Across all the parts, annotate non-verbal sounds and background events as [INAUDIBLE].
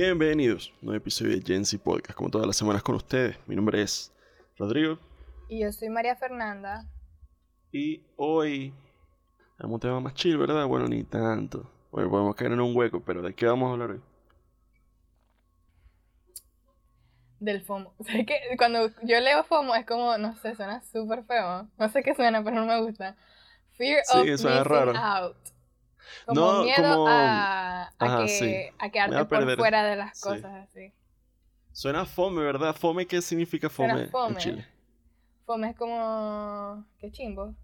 Bienvenidos a un nuevo episodio de Gensi Podcast, como todas las semanas con ustedes. Mi nombre es Rodrigo Y yo soy María Fernanda. y hoy tenemos un tema más chill, ¿verdad? Bueno, ni tanto. Bueno, podemos caer en un hueco, pero ¿de qué vamos a hablar hoy? Del FOMO. [LAUGHS] O sea, que cuando yo leo FOMO es como, no sé, suena súper feo. No sé qué suena, pero no me gusta. Fear Sí, of missing raro. out. Como No, miedo como- a, a Ajá, que, sí. a quedarte a por fuera de las Sí. cosas así. Suena fome, ¿verdad? ¿Fome qué significa Suena fome, en fome. Chile? FOMO es como, qué chimbo.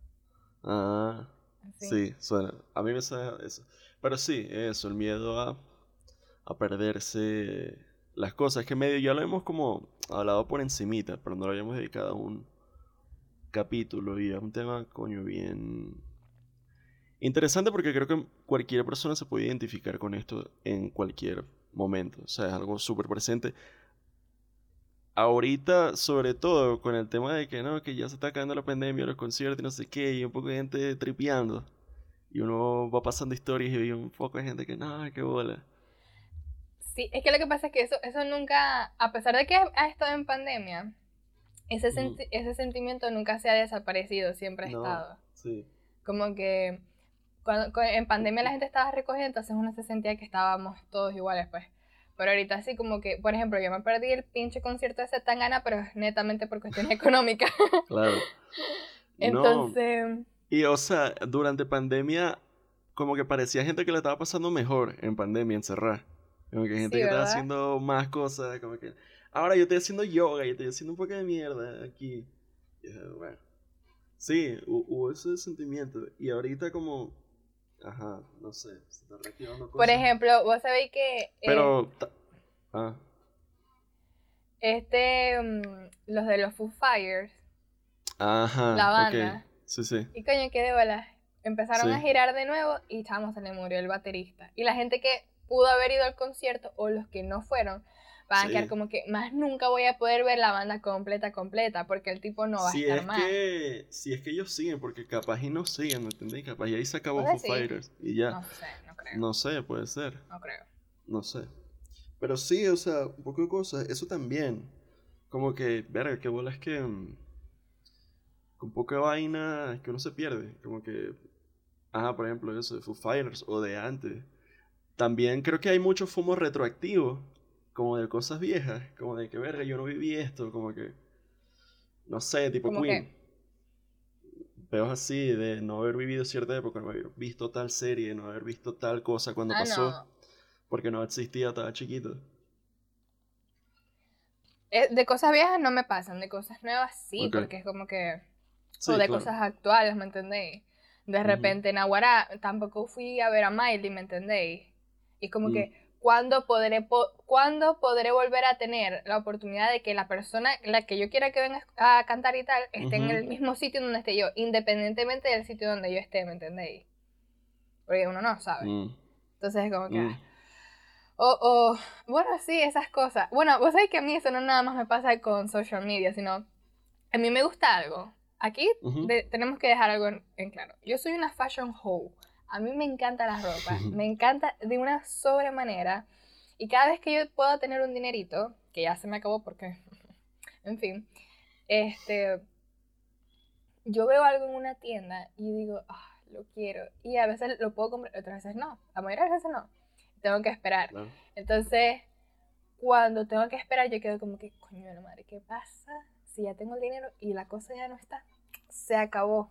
Ah, Así. sí, suena. A mí me suena eso. Pero sí, eso, el miedo a, a perderse las cosas. Que medio ya lo hemos como hablado por encimita, pero no lo habíamos dedicado a un capítulo y es un tema, coño, bien interesante porque creo que cualquier persona se puede identificar con esto en cualquier momento. O sea, es algo súper presente. Ahorita, sobre todo, con el tema de que no, que ya se está acabando la pandemia, los conciertos y no sé qué, y un poco de gente tripeando. Y uno va pasando historias y hay un poco de gente que, no, qué bola. Sí, es que lo que pasa es que eso, eso nunca, a pesar de que ha estado en pandemia, ese, senti- ese sentimiento nunca se ha desaparecido, siempre ha No. estado. Sí. Como que cuando, cu- en pandemia la gente estaba recogiendo, entonces uno se sentía que estábamos todos iguales, pues. Pero ahorita así como que, por ejemplo, yo me perdí el pinche concierto de Zetangana, pero es netamente por cuestiones [LAUGHS] económicas. Claro. No. Entonces, Y, o sea, durante pandemia, como que parecía gente que le estaba pasando mejor en pandemia, encerrada. Como que gente Sí, que estaba haciendo más cosas, como que, ahora yo estoy haciendo yoga y estoy haciendo un poco de mierda aquí. Y, bueno. Sí, hu- hubo ese sentimiento. Y ahorita como, ajá, no sé, se está reactivando por cosas. ejemplo, vos sabéis que eh, Pero, ah, este, mm, los de los Foo Fires, ajá, La banda. Sí, sí. y coño, qué de bolas, empezaron Sí. a girar de nuevo y chamo, se le murió el baterista. Y la gente que pudo haber ido al concierto o los que no fueron, van a quedar como que más nunca voy a poder ver la banda completa, completa, porque el tipo no va si a estar es más. que, si es que ellos siguen, porque capaz y no siguen, ¿me entendéis? Capaz y ahí se acabó ¿Vos Foo? Fighters y ya. No sé, no creo. No sé, puede ser, No creo. no sé. Pero sí, o sea, un poco de cosas, eso también. Como que, verga, qué bola es que mm, con poca vaina que uno se pierde. Como que, ajá, por ejemplo, eso de Foo Fighters o de antes. También creo que hay mucho fumo retroactivo, como de cosas viejas, como de que, verga, yo no viví esto, como que, no sé, tipo ¿Cómo Queen. Peos así de no haber vivido cierta época, no haber visto tal serie, no haber visto tal cosa cuando Ah, pasó, no. porque no existía, estaba chiquito. Eh, De cosas viejas no me pasan, de cosas nuevas sí, Ok. porque es como que... Sí, o de claro. cosas actuales, ¿me entendéis? De repente en Aguara tampoco fui a ver a Miley, ¿me entendéis? Y como Mm. que, ¿cuándo podré, po- ¿cuándo podré volver a tener la oportunidad de que la persona, la que yo quiera que venga a cantar y tal, esté en Ujú. el mismo sitio donde esté yo, independientemente del sitio donde yo esté, ¿me entendéis? Porque uno no sabe. Mm, Entonces es como que... mm. O, o, bueno, sí, esas cosas. Bueno, vos sabés que a mí eso no nada más me pasa con social media, sino a mí me gusta algo. Aquí Ujú. de- tenemos que dejar algo en, en claro. Yo soy una fashion hoe. A mí me encanta la ropa, [LAUGHS] me encanta de una sobremanera. Y cada vez que yo puedo tener un dinerito, que ya se me acabó porque, [LAUGHS] en fin, este, yo veo algo en una tienda y digo, ah, lo quiero. Y a veces lo puedo comprar, otras veces no. La mayoría de las veces no. Tengo que esperar. Entonces, cuando tengo que esperar, yo quedo como que, coño de la madre, ¿qué pasa? Si ya tengo el dinero y la cosa ya no está, se acabó.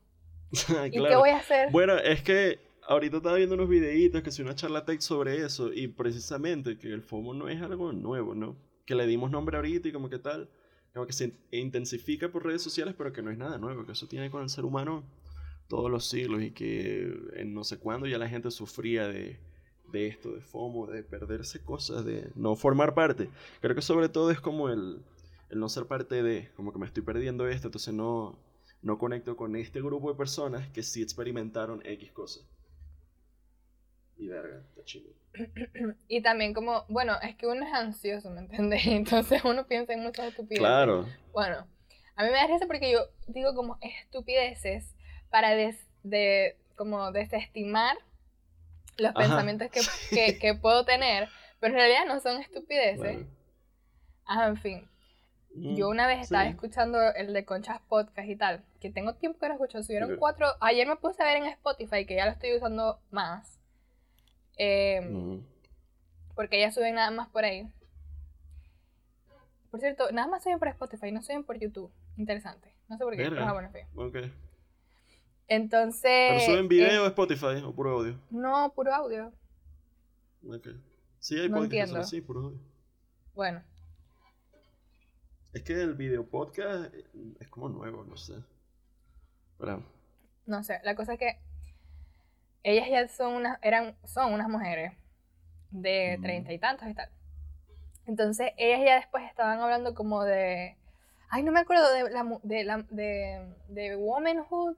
[LAUGHS] ¿Y qué voy a hacer? Bueno, es que ahorita estaba viendo unos videitos que si una charla tech sobre eso y precisamente que el FOMO no es algo nuevo, ¿no? Que le dimos nombre ahorita y como que tal, como que se intensifica por redes sociales, pero que no es nada nuevo, que eso tiene con el ser humano todos los siglos y que en no sé cuándo ya la gente sufría de, de esto, de FOMO, de perderse cosas, de no formar parte. Creo que sobre todo es como el, el no ser parte de, como que me estoy perdiendo esto, entonces no, no conecto con este grupo de personas que sí experimentaron X cosas. Y verga, está chido. Y también como, bueno, es que uno es ansioso, ¿me entiendes? [LAUGHS] Entonces uno piensa en muchas estupideces. Claro. Bueno, a mí me da risa porque yo digo como estupideces para des- de, como desestimar los Ajá. pensamientos que, [LAUGHS] que, que puedo tener, Pero en realidad no son estupideces. Bueno. Ah, en fin. Mm, Yo una vez estaba escuchando el de Conchas Podcast y tal, que tengo tiempo que no escucho, subieron cuatro, ayer me puse a ver en Spotify, que ya lo estoy usando más, eh, Mm. porque ya suben nada más por ahí. Por cierto, nada más suben por Spotify, no suben por YouTube. Interesante. No sé por qué. Pero ah, bueno, en fin. Ok. Entonces... ¿Pero suben eh, video a Spotify o puro audio? no, puro audio. Ok. Sí, hay No podcasts así, puro audio. Bueno, Es que el video podcast es como nuevo, no sé. Pero, no sé, la cosa es que ellas ya son unas, eran, son unas mujeres de Mm. treinta y tantos y tal. Entonces, ellas ya después estaban hablando como de, ay, no me acuerdo de la, de, la, de, de womanhood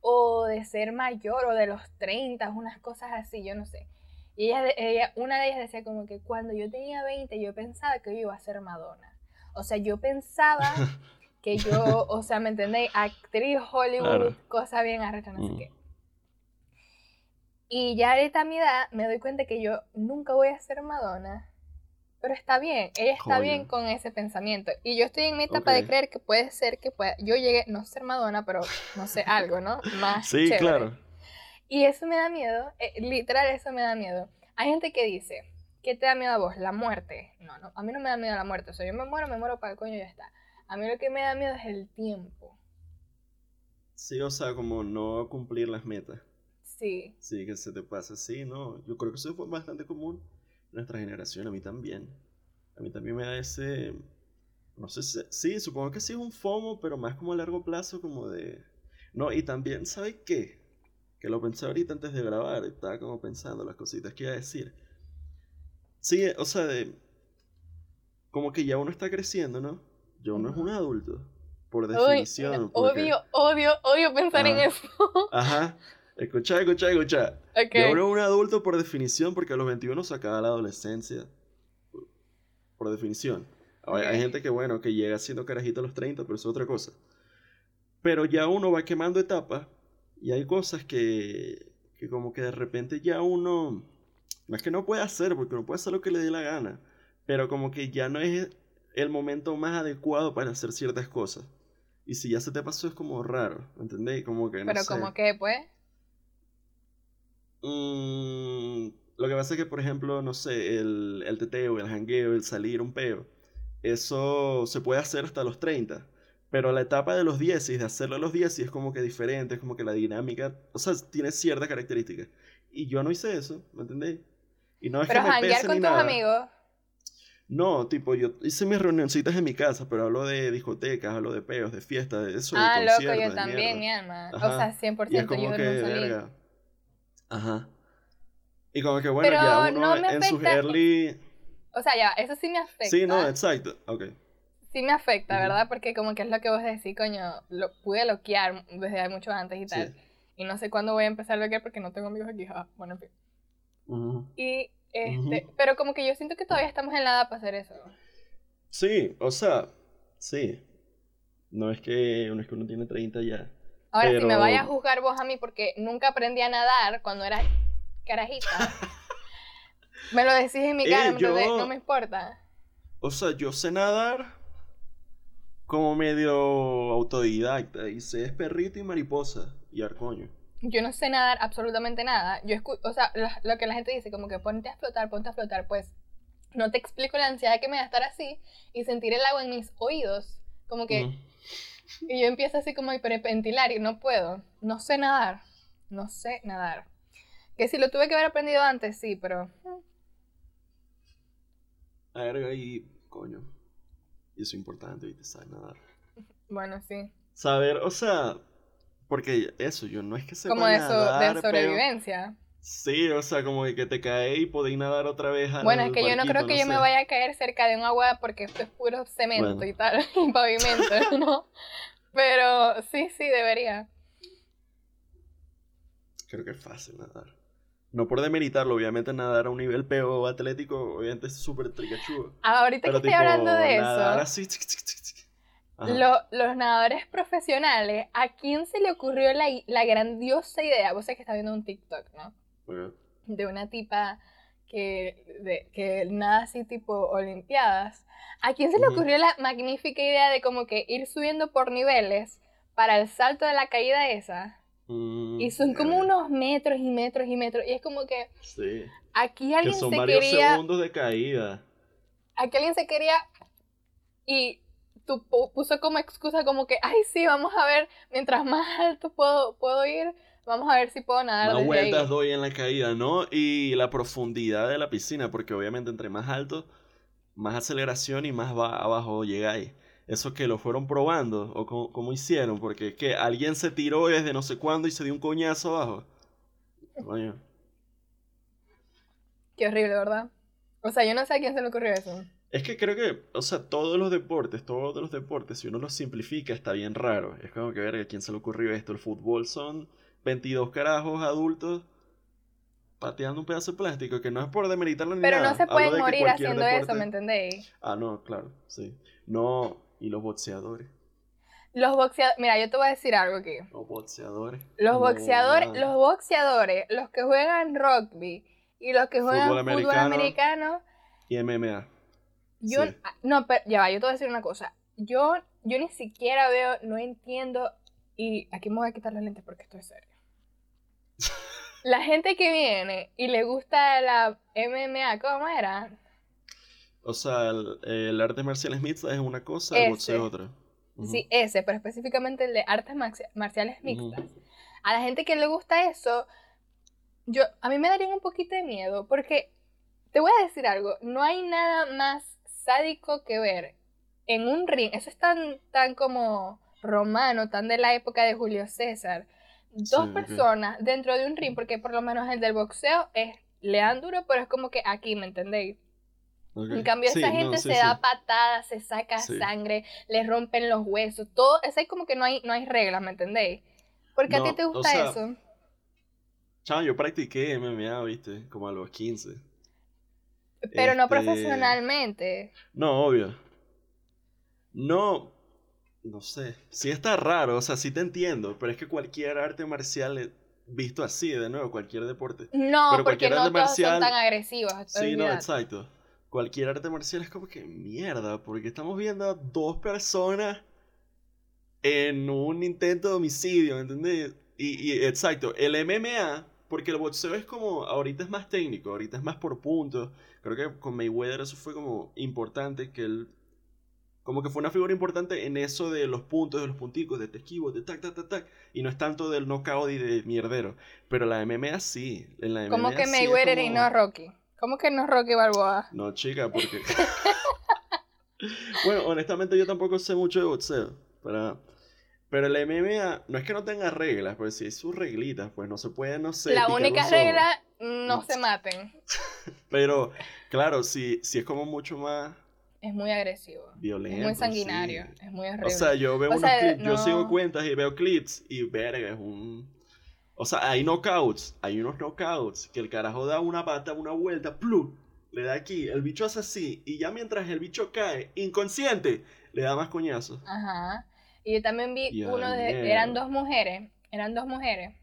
o de ser mayor o de los 30, unas cosas así, yo no sé. Y ella, ella, una de ellas decía como que cuando yo tenía 20 yo pensaba que yo iba a ser Madonna. O sea, yo pensaba [LAUGHS] que yo, o sea, ¿me entendéis? Actriz Hollywood, Claro. cosa bien arrecha, no sé Mm. qué. Y ya ahorita a mi edad me doy cuenta que yo nunca voy a ser Madonna. Pero está bien, ella está bien con ese pensamiento. Y yo estoy en mi etapa de Ok. creer que puede ser que pueda, yo llegue, no ser Madonna, pero no sé, algo, ¿no? [LAUGHS] Más sí, chévere. claro. Y eso me da miedo, eh, literal eso me da miedo. Hay gente que dice, ¿qué te da miedo a vos? La muerte. No, no, a mí no me da miedo la muerte. O sea, yo me muero, me muero para el coño y ya está. A mí lo que me da miedo es el tiempo. Sí, o sea, como no cumplir las metas. Sí. Sí, que se te pasa. Sí, no. Yo creo que eso fue bastante común en nuestra generación. A mí también. A mí también me da ese. No sé si. Sí, supongo que sí es un FOMO, pero más como a largo plazo, como de. No, y también, ¿sabes qué? Que lo pensé ahorita antes de grabar. Estaba como pensando las cositas que iba a decir. Sí, o sea, de. Como que ya uno está creciendo, ¿no? Ya uno es un adulto. Por Uy, definición. no, porque- odio, odio, odio pensar en Ajá. eso. [LAUGHS] Ajá. Escucha, escucha, escucha. Ok. Ya uno es un adulto por definición, porque a los 21 se acaba la adolescencia. Por definición. Hay, gente que, bueno, que llega siendo carajito a los 30, pero eso es otra cosa. Pero ya uno va quemando etapas y hay cosas que, que como que de repente ya uno, no es que no puede hacer, porque uno puede hacer lo que le dé la gana, pero como que ya no es el momento más adecuado para hacer ciertas cosas. Y si ya se te pasó es como raro, ¿entendés? Como que no Pero sé. como que, pues, Mm, lo que pasa es que, por ejemplo, no sé, el, el teteo, el jangueo, el salir un peo, eso se puede hacer hasta los 30. Pero la etapa de los 10 y de hacerlo a los 10 sí es como que diferente, es como que la dinámica, o sea, tiene ciertas características. Y yo no hice eso, ¿me entendéis? Y no es pero que me pese con ni tus nada. amigos. No, tipo, yo hice mis reunioncitas en mi casa, pero hablo de discotecas, hablo de peos, de fiestas, de eso, de Ah, loco, conciertos, yo de también, mierda. mi alma. Ajá. O sea, 100% Y es yo como que, no salí. verga. Ajá. Y como que, bueno, Pero ya uno no me en sus early... O sea, ya, eso sí me afecta. Sí, no, exacto. Ok. Sí me afecta, Ujú. ¿verdad? Porque como que es lo que vos decís, coño, lo pude bloquear desde mucho antes y tal. Sí. Y no sé cuándo voy a empezar a bloquear porque no tengo amigos aquí. ja, Bueno, en fin. Ujú. Y, este, Ujú. pero como que yo siento que todavía estamos en la edad para hacer eso. Sí, o sea, sí. No es que, no es que uno tiene 30 ya. Ahora, si me Pero- vaya a juzgar vos a mí porque nunca aprendí a nadar cuando era carajita, [LAUGHS] me lo decís en mi Eh, cara, yo- no me importa. O sea, yo sé nadar como medio autodidacta. Y sé es perrito y mariposa y arcoño. Yo no sé nadar absolutamente nada. Yo escu- o sea, lo, lo que la gente dice, como que ponte a flotar, ponte a flotar, pues no te explico la ansiedad que me da estar así y sentir el agua en mis oídos. Como que. Y yo empiezo así como a hiperventilar y no puedo. No sé nadar. No sé nadar. Que si lo tuve que haber aprendido antes, sí, pero... mm, A ver, y coño. Y eso es importante, ¿viste? Saber nadar. Bueno, sí. Saber, o sea, porque eso, yo no es que sepa Como de, so- nadar, de pero- sobrevivencia. Sí, o sea, como que te cae y podéis nadar otra vez al Bueno, es que yo no creo que yo me vaya a caer cerca de un agua porque esto es puro cemento Bueno. y tal, [LAUGHS] y pavimento, [LAUGHS] ¿no? Pero sí, sí, debería. Creo que es fácil nadar. No por demeritarlo, obviamente nadar a un nivel peo atlético, obviamente es súper tricachudo. Ahorita Pero que estoy tipo, hablando de nadar eso, así, tic, tic, lo- los nadadores profesionales, ¿a quién se le ocurrió la grandiosa idea? Vos sabés que está viendo un TikTok, ¿no? Ok. De una tipa que, de, que nada así tipo Olimpiadas, ¿a quién se le ocurrió la magnífica idea de como que ir subiendo por niveles para el salto de la caída esa? Mm, Y son como verga. unos metros y metros y metros. Y es como que Sí. aquí Que alguien son se varios quería. segundos de caída. Aquí alguien se quería. Y tú pu- puso como excusa como que, ay, sí, vamos a ver, mientras más alto puedo, puedo ir, vamos a ver si puedo nadar Más vueltas ahí. doy en la caída, ¿no? Y la profundidad de la piscina, porque obviamente entre más alto, más aceleración y más va abajo llegáis. Eso que lo fueron probando, o cómo, cómo hicieron, porque es que alguien se tiró desde no sé cuándo y se dio un coñazo abajo. Coño. Qué horrible, ¿verdad? O sea, yo no sé a quién se le ocurrió eso. Es que creo que, o sea, todos los deportes, todos los deportes, si uno los simplifica, está bien raro. Es como que, ver, ¿a quién se le ocurrió esto? El fútbol son 22 carajos adultos pateando un pedazo de plástico, que no es por demeritarlo ni Pero nada. no se pueden morir haciendo eso, ¿me entendéis? Ah, no, claro, sí. No, y los boxeadores. Los boxeadores, mira, yo te voy a decir algo aquí. Los boxeadores. Los boxeadores, los boxeadores, los que juegan rugby y los que juegan Fútbol fútbol americano. Y MMA. yo Sí. ah, no, pero ya va, yo te voy a decir una cosa. Yo yo ni siquiera veo, no entiendo y aquí me voy a quitar los lentes porque estoy serio. La gente que viene y le gusta la MMA, ¿cómo era? O sea, el, el arte marciales mixtas es una cosa, el boxeo es Ese. otra. Sí, ese, pero específicamente el de artes marci- marciales mixtas. A la gente que le gusta eso, yo, a mí me daría un poquito de miedo, porque te voy a decir algo, no hay nada más sádico que ver en un ring, eso es tan, tan como romano, tan de la época de Julio César, dos Sí, personas dentro de un ring, porque por lo menos el del boxeo es, le dan duro, pero es como que aquí, ¿me entendéis? Ok. En cambio, Sí, esa gente se da patadas, se saca sangre, le rompen los huesos, todo, eso es como que no hay, no hay reglas, ¿me entendéis? Porque a No, ti te o gusta sea, eso. Chamo, yo practiqué MMA, viste, como a los 15. Pero no este- profesionalmente. No, obvio. No, no sé. Sí está raro, o sea, sí te entiendo, pero es que cualquier arte marcial visto así, de nuevo, cualquier deporte. No, Pero porque no todos marcial- son tan agresivos. Sí, no, exacto. Cualquier arte marcial es como que mierda, porque estamos viendo a dos personas en un intento de homicidio, ¿me entendés? Y, y exacto, el MMA, porque el boxeo es como, ahorita es más técnico, ahorita es más por puntos. Creo que con Mayweather eso fue como importante, que él, como que fue una figura importante en eso de los puntos, de los punticos, de te esquivo, de tac, tac, tac, tac, y no es tanto del knockout y de mierdero. Pero la MMA sí, en la Como MMA que sí es Mayweather y no Rocky. ¿Cómo que no Rocky Balboa? no, chica, porque. [LAUGHS] bueno, honestamente yo tampoco sé mucho de boxeo. Pero, pero el MMA no es que no tenga reglas, pues sí, sus reglitas, pues no se puede, no sé. La única regla, no [LAUGHS] se maten. Pero, claro, sí, sí es como mucho más Es muy agresivo. violento. Es muy sanguinario. sí. Es muy horrible. O sea, yo veo O unos sea, clips, yo sigo cuentas y veo clips y verga, es un. O sea, hay knockouts, hay unos knockouts que el carajo da una pata, una vuelta, ¡plum! Le da aquí, el bicho hace así, y ya mientras el bicho cae, inconsciente, le da más coñazos. Ajá. Y yo también vi uno de, eran dos mujeres, eran dos mujeres.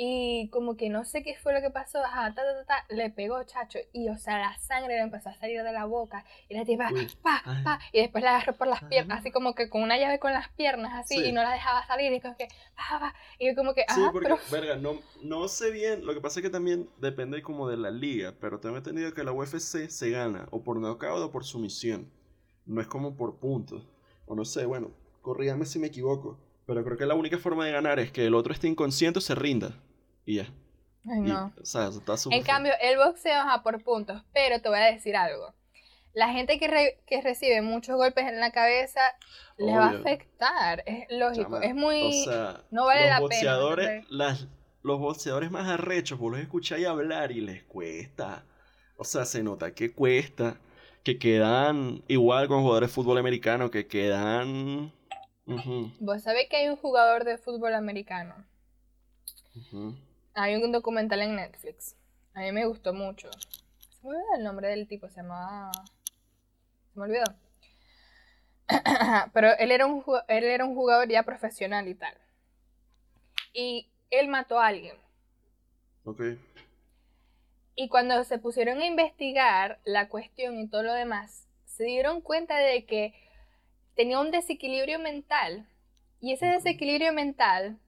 Y como que no sé qué fue lo que pasó, ajá, ta, ta, ta, ta, le pegó, chacho, y o sea, la sangre le empezó a salir de la boca, y la tipa, Uy, pa, ay. pa, y después la agarró por las piernas, Ajá. así como que con una llave con las piernas, así, Sí. y no la dejaba salir, y como que, pa, pa, y yo como que, Sí, porque, pero, verga, no, no sé bien, lo que pasa es que también depende como de la liga, pero tengo entendido que la UFC se gana o por knockout o por sumisión, no es como por puntos, o no sé, bueno, corrígame si me equivoco, pero creo que la única forma de ganar es que el otro esté inconsciente o se rinda, y ya. ay Y, no. o sea, eso está En cambio, el boxeo, ajá, por puntos, pero te voy a decir algo. La gente que, re- que recibe muchos golpes en la cabeza le va a afectar, es lógico, Chama, es muy... O sea, no vale los la pena, boxeadores, ¿entendés? las, los boxeadores más arrechos, vos los escucháis hablar y les cuesta. O sea, se nota que cuesta. Que quedan igual con jugadores de fútbol americano, que quedan. Vos sabés que hay un jugador de fútbol americano. Hay un documental en Netflix. A mí me gustó mucho. Se me olvidó el nombre del tipo, se llamaba... Se me olvidó. [CLEARS THROAT] Pero él era, un, él era un jugador ya profesional y tal. Y él mató a alguien. Ok. Y cuando se pusieron a investigar la cuestión y todo lo demás, se dieron cuenta de que tenía un desequilibrio mental. Y ese desequilibrio mental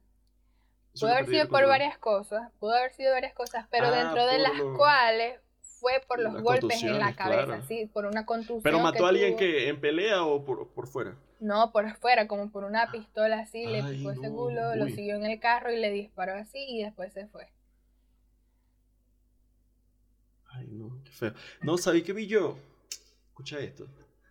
pudo haber sido por varias cosas, pudo haber sido varias cosas, pero Ah, dentro de las lo- cuales fue por los golpes en la cabeza, claro. sí, por una contusión. ¿Pero mató que a alguien tuvo. que en pelea o por, por fuera? No, por fuera, como por una pistola así, le picó ese culo, lo siguió en el carro y le disparó así y después se fue. Ay, no, qué feo. No, ¿sabí qué vi yo? Escucha esto.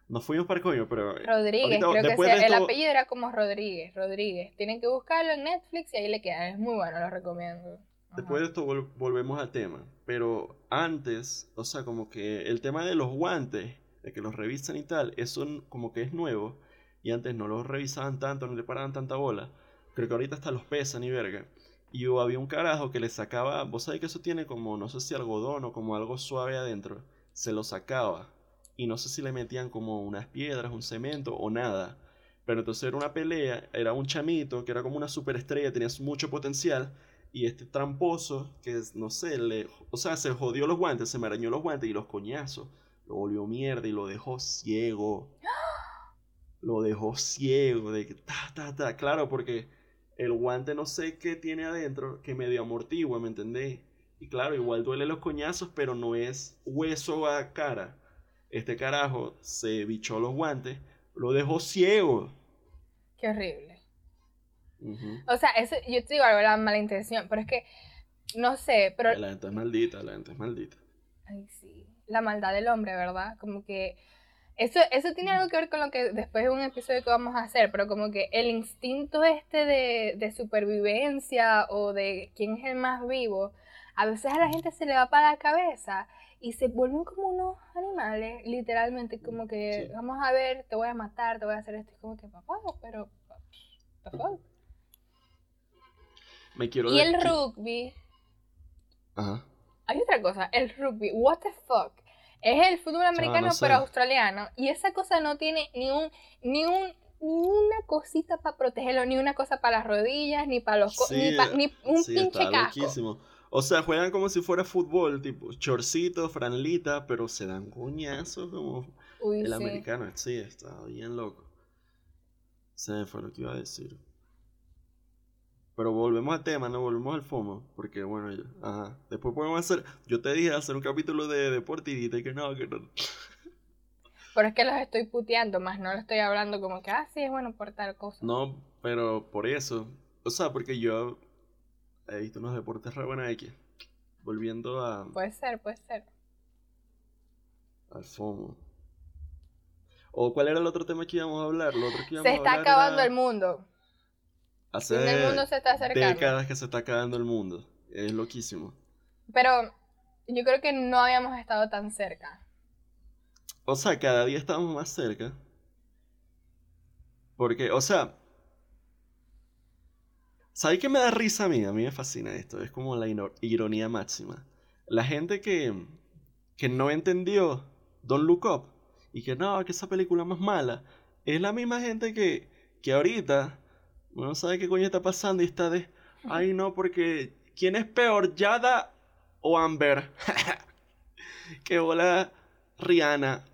Nos fuimos para el coño, pero... eh, Rodríguez, ahorita, creo que sea, el apellido era como Rodríguez, Rodríguez. Tienen que buscarlo en Netflix y ahí le queda, es muy bueno, lo recomiendo. Ajá. Después de esto vol- volvemos al tema. Pero antes, o sea, como que el tema de los guantes, de que los revisan y tal, eso como que es nuevo. Y antes no los revisaban tanto, no le paraban tanta bola. Creo que ahorita hasta los pesan y verga. Y hubo- había un carajo que le sacaba, vos sabés que eso tiene como, no sé si algodón o como algo suave adentro. Se lo sacaba. Y no sé si le metían como unas piedras, un cemento o nada. Pero entonces era una pelea, era un chamito que era como una superestrella, tenía mucho potencial. Y este tramposo, que no sé, le, o sea, se jodió los guantes, se me arañó los guantes y los coñazos. Lo volvió mierda y lo dejó ciego. [GASPS] Lo dejó ciego, de que ta, ta, ta. Claro, porque el guante no sé qué tiene adentro que medio amortigua, ¿me entendés? Y claro, igual duele los coñazos, pero no es hueso a cara. Este carajo se bichó los guantes, lo dejó ciego. Qué horrible. O sea, eso, yo te digo algo, la mala intención, pero es que, no sé, pero... La gente es maldita, la gente es maldita. Ay, sí. La maldad del hombre, ¿verdad? Como que eso, eso tiene algo que ver con lo que después de un episodio que vamos a hacer, pero como que el instinto este de, de supervivencia o de quién es el más vivo, a veces a la gente se le va para la cabeza y se vuelven como unos animales, literalmente, como que Sí. vamos a ver, te voy a matar, te voy a hacer esto, y como que papá, pero... fuck? Me quiero Y el rugby, Ajá. Hay otra cosa, el rugby, what the fuck. Es el fútbol americano no sé. pero australiano y esa cosa no tiene ni un ni un ni una cosita para protegerlo, ni una cosa para las rodillas, ni para los Sí, ni, pa- ni un sí, pinche casco. loquísimo. O sea, juegan como si fuera fútbol, tipo chorcito, franelita, pero se dan coñazos como Uy, el sí. americano. Sí, está bien loco. Se me fue lo que iba a decir. Pero volvemos al tema, no volvemos al FOMO. Porque bueno, ya- ajá. Después podemos hacer. Yo te dije hacer un capítulo de deporte y dijiste que no, que no. [LAUGHS] Pero es que los estoy puteando, más no lo estoy hablando como que, ah, sí, es bueno por tal cosa. No, pero por eso. O sea, porque yo he visto unos deportes re buenos aquí. Volviendo a, Puede ser, puede ser. al FOMO. ¿O cuál era el otro tema que íbamos a hablar? Lo otro que íbamos Se a está hablar acabando era el mundo. Hace del mundo se está acercando. décadas que se está acabando el mundo. Es loquísimo. Pero yo creo que no habíamos estado tan cerca. O sea, cada día estamos más cerca. Porque, o sea, ¿sabes qué me da risa a mí? A mí me fascina esto. Es como la ironía máxima. La gente que, que no entendió Don't Look Up y que no, que esa película más mala, es la misma gente que, que ahorita no sabe qué coño está pasando y está de, ay no, porque ¿quién es peor, Yada o Amber? [LAUGHS] que hola Rihanna.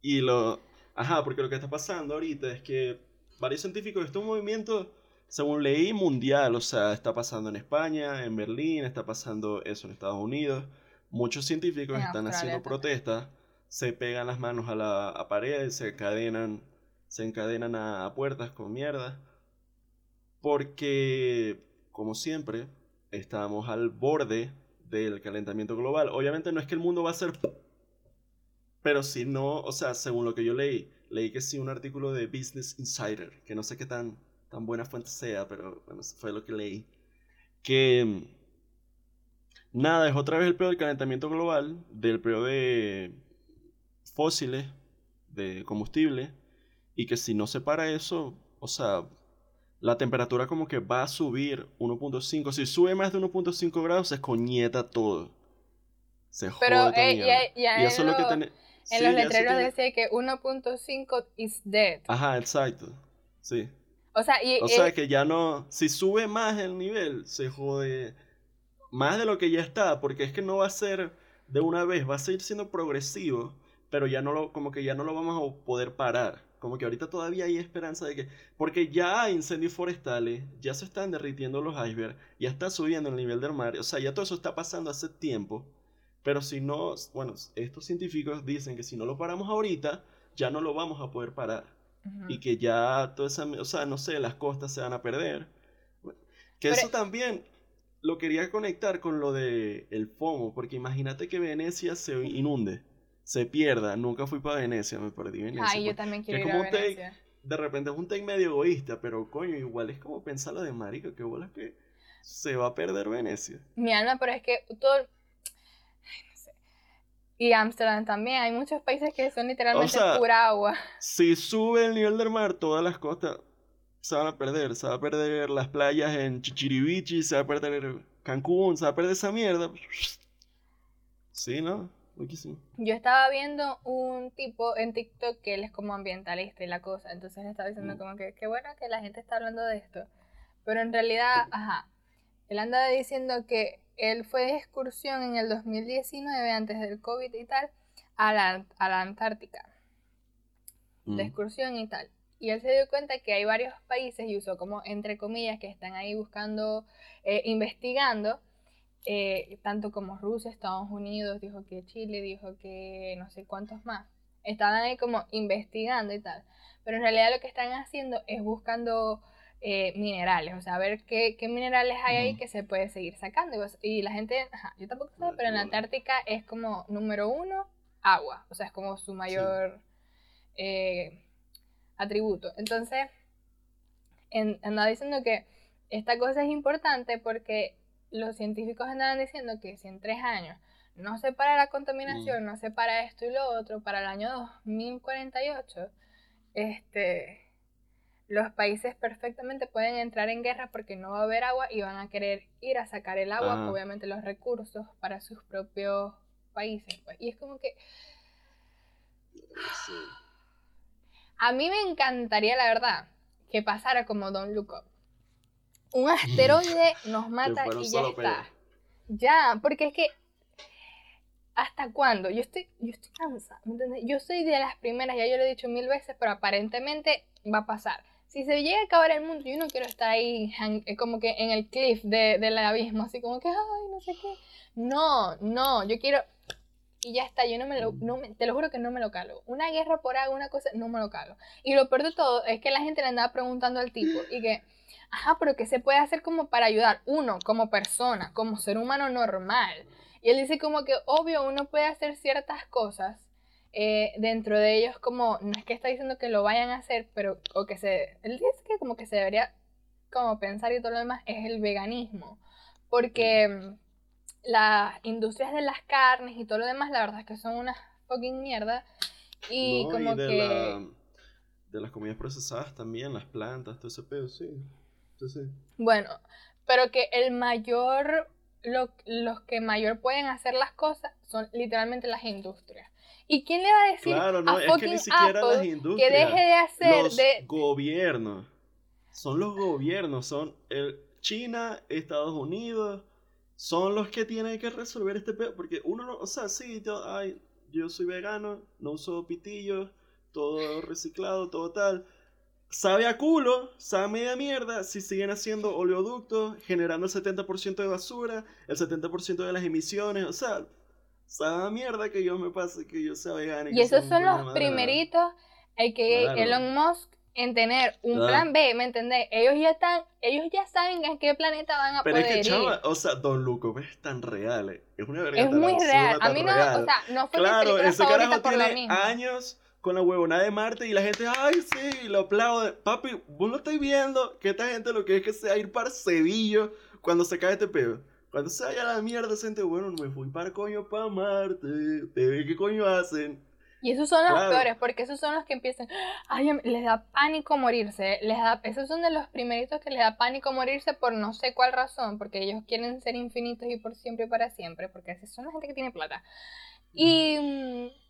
Y lo... Ajá, porque lo que está pasando ahorita es que varios científicos, esto es un movimiento, según leí, mundial. O sea, está pasando en España, en Berlín, está pasando eso en Estados Unidos. Muchos científicos En están Australia haciendo protestas, se pegan las manos a la a pared, se encadenan, se encadenan a, a puertas con mierda. Porque, como siempre, estamos al borde del calentamiento global. Obviamente no es que el mundo va a ser... Pero si no, o sea, según lo que yo leí, leí que sí un artículo de Business Insider, que no sé qué tan, tan buena fuente sea, pero bueno, eso fue lo que leí. Que mm, nada, es otra vez el peor del calentamiento global, del peor de fósiles, de combustible, y que si no se para eso, o sea, la temperatura como que va a subir 1.5. Si sube más de 1.5 grados, se escoñeta todo. Se jode Pero toda eh, ya, ya Y eso es lo que en, lo- sí, los letreros tiene- decía que 1.5 is dead. Ajá, exacto. Sí. O sea, y, O que ya no. Si sube más el nivel, se jode más de lo que ya está, porque es que no va a ser de una vez, va a seguir siendo progresivo, pero ya no lo, como que ya no lo vamos a poder parar. Como que ahorita todavía hay esperanza de que, porque ya hay incendios forestales, ya se están derritiendo los icebergs, ya está subiendo el nivel del mar, o sea, ya todo eso está pasando hace tiempo. Pero si no, bueno, estos científicos dicen que si no lo paramos ahorita, ya no lo vamos a poder parar. Y que ya toda esa, o sea, no sé, las costas se van a perder. Que eso también lo quería conectar con lo de el FOMO, porque imagínate que Venecia se inunde, se pierda. Nunca fui para Venecia, me perdí Venecia. Ay, yo pues, también quiero ir a Venecia. de repente es un take medio egoísta, pero coño, igual es como pensar lo de marica, que bolas que se va a perder Venecia. Mi alma, pero es que todo y Ámsterdam también, hay muchos países que son literalmente pura agua. Si sube el nivel del mar, todas las costas se van a perder. Se va a perder las playas en Chichiribichi, se va a perder Cancún, se va a perder esa mierda. Sí, ¿no? Yo estaba viendo un tipo en TikTok que él es como ambientalista y la cosa, entonces le estaba diciendo mm. como que qué bueno que la gente está hablando de esto. Pero en realidad, ajá, él anda diciendo que él fue de excursión en el 2019, antes del COVID y tal, a la, a la Antártica. De mm. excursión y tal. Y él se dio cuenta que hay varios países, y usó como entre comillas, que están ahí buscando, eh, investigando, eh, tanto como Rusia, Estados Unidos, dijo que Chile, dijo que no sé cuántos más. Estaban ahí como investigando y tal. Pero en realidad lo que están haciendo es buscando eh, minerales, o sea, a ver qué, minerales hay ahí que se puede seguir sacando. Y la gente, yo tampoco sé, pero en la Antártica es como número uno, agua, o sea, es como su mayor eh, atributo. Entonces, andaba diciendo que esta cosa es importante porque los científicos andaban diciendo que si en tres años no se para la contaminación, mm. no se para esto y lo otro, para el año 2048, este los países perfectamente pueden entrar en guerra porque no va a haber agua y van a querer ir a sacar el agua, obviamente los recursos para sus propios países. Pues. Y es como que... A mí me encantaría, la verdad, que pasara como Don Look Un [LAUGHS] asteroide nos mata y ya está. Ya, porque es que ¿Hasta cuándo? Yo estoy, yo estoy cansada, Yo soy de las primeras, ya yo lo he dicho mil veces, pero aparentemente va a pasar si se llega a acabar el mundo, yo no quiero estar ahí eh, como que en el cliff de, del abismo, así como que, ay, no sé qué. No, no, yo quiero... Y ya está, yo no me lo, no te lo juro que no me lo calo. Una guerra por algo, una cosa, no me lo calo. Y lo peor de todo es que la gente le andaba preguntando al tipo y que, ajá, pero ¿qué se puede hacer como para ayudar? Uno, como persona, como ser humano normal. Y él dice como que, obvio, uno puede hacer ciertas cosas eh, dentro de ellos como, no es que está diciendo que lo vayan a hacer, pero, o que se, él dice que como que se debería como pensar y todo lo demás, es el veganismo. Porque mm, las industrias de las carnes y todo lo demás, la verdad es que son una fucking mierda. Y como de que... de las comidas procesadas también, las plantas, todo ese pedo, sí. Bueno, pero que el mayor, los que mayor pueden hacer las cosas son literalmente las industrias. ¿Y quién le va a decir claro, no, a es que, ni siquiera las industrias, que deje de hacer los de gobiernos? Son los gobiernos, son el China, Estados Unidos, son los que tienen que resolver este pedo, porque uno no, o sea, sí, yo, ay, yo soy vegano, no uso pitillos, todo reciclado, todo tal. Sabe a culo, sabe a media mierda si siguen haciendo oleoductos, generando el 70% de basura, el 70% de las emisiones, o sea, esa mierda que yo me pase que yo sea vegano. Y, esos son los primeritos, el que Elon Musk en tener un plan B, ¿me entendés? Ellos ya están, ellos ya saben en qué planeta van a Pero poder es que, ir. Chava, o sea, Don Luco es tan real, eh. es una verdad. Es muy real. A mí no, o sea, no fue claro, mi ese carajo tiene años con la huevona de Marte y la gente, ay, sí, lo aplaude. Papi, vos lo estáis viendo, que esta gente lo que es que sea ir para Sevilla cuando se cae este pedo. Cuando se vaya la mierda, gente, bueno, me fui para coño para Marte, te ve qué coño hacen. Y esos son los peores, porque esos son los que empiezan, ay, em, les da pánico morirse, les da, esos son de los primeritos que les da pánico morirse por no sé cuál razón, porque ellos quieren ser infinitos y por siempre y para siempre, porque esos son la gente que tiene plata. Y mm,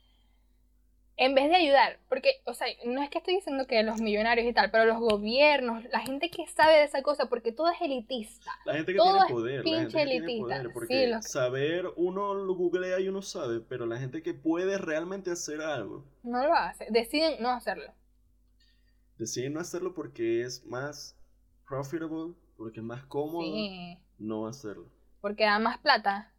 en vez de ayudar, porque, o sea, no es que estoy diciendo que los millonarios y tal, pero los gobiernos, la gente que sabe de esa cosa, porque todo es elitista. La gente que Todo tiene es poder. la pinche gente que tiene elitista. poder, Sí, porque los- saber, uno lo googlea y uno sabe, pero la gente que puede realmente hacer algo, No lo hace, deciden no hacerlo. decide no hacerlo porque es más profitable, porque es más cómodo Sí, no hacerlo. porque da más plata.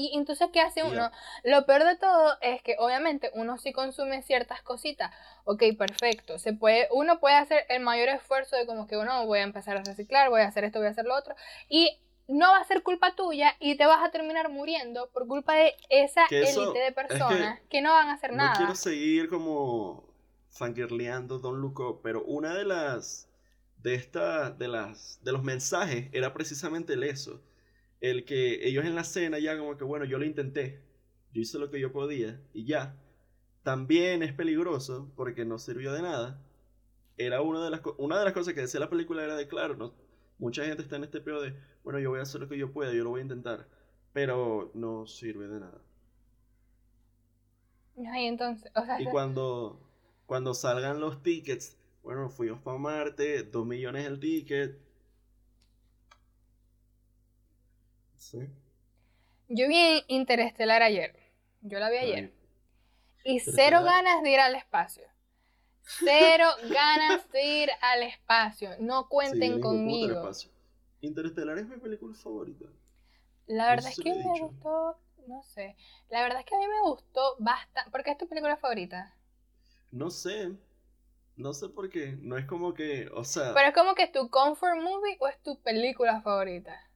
Y entonces, ¿qué hace uno? Lo peor de todo es que obviamente uno sí consume ciertas cositas. Ok, perfecto. Se puede, uno puede hacer el mayor esfuerzo de como que uno voy a empezar a reciclar, voy a hacer esto, voy a hacer lo otro. Y no va a ser culpa tuya y te vas a terminar muriendo por culpa de esa élite de es que personas que, no van a hacer No nada. quiero seguir como fangirleando Don Up, pero una de las de esta de las de los mensajes era precisamente el eso, el que ellos en la cena ya como que bueno, yo lo intenté. Yo hice lo que yo podía y ya. También es peligroso porque no sirvió de nada. Era una de las una de las cosas que decía la película era de claro, no mucha gente está en este peor de, bueno, yo voy a hacer lo que yo pueda, yo lo voy a intentar, pero no sirve de nada. Ay, entonces, o sea, Y cuando, cuando salgan los tickets, bueno, fuimos para Marte, 2 millones el ticket. Sí. yo vi Interestelar ayer. Yo la vi ayer. Ay, Y cero ganas de ir al espacio. Cero [LAUGHS] ganas de ir al espacio. No cuenten conmigo. Interestelar es mi película favorita. La No verdad sé es que me dicho. gustó, no sé. La verdad es que a mí me gustó bastante. ¿Por qué es tu película favorita? No sé. No sé por qué. No es como que, o sea, Pero es como que es tu comfort movie o es tu película favorita.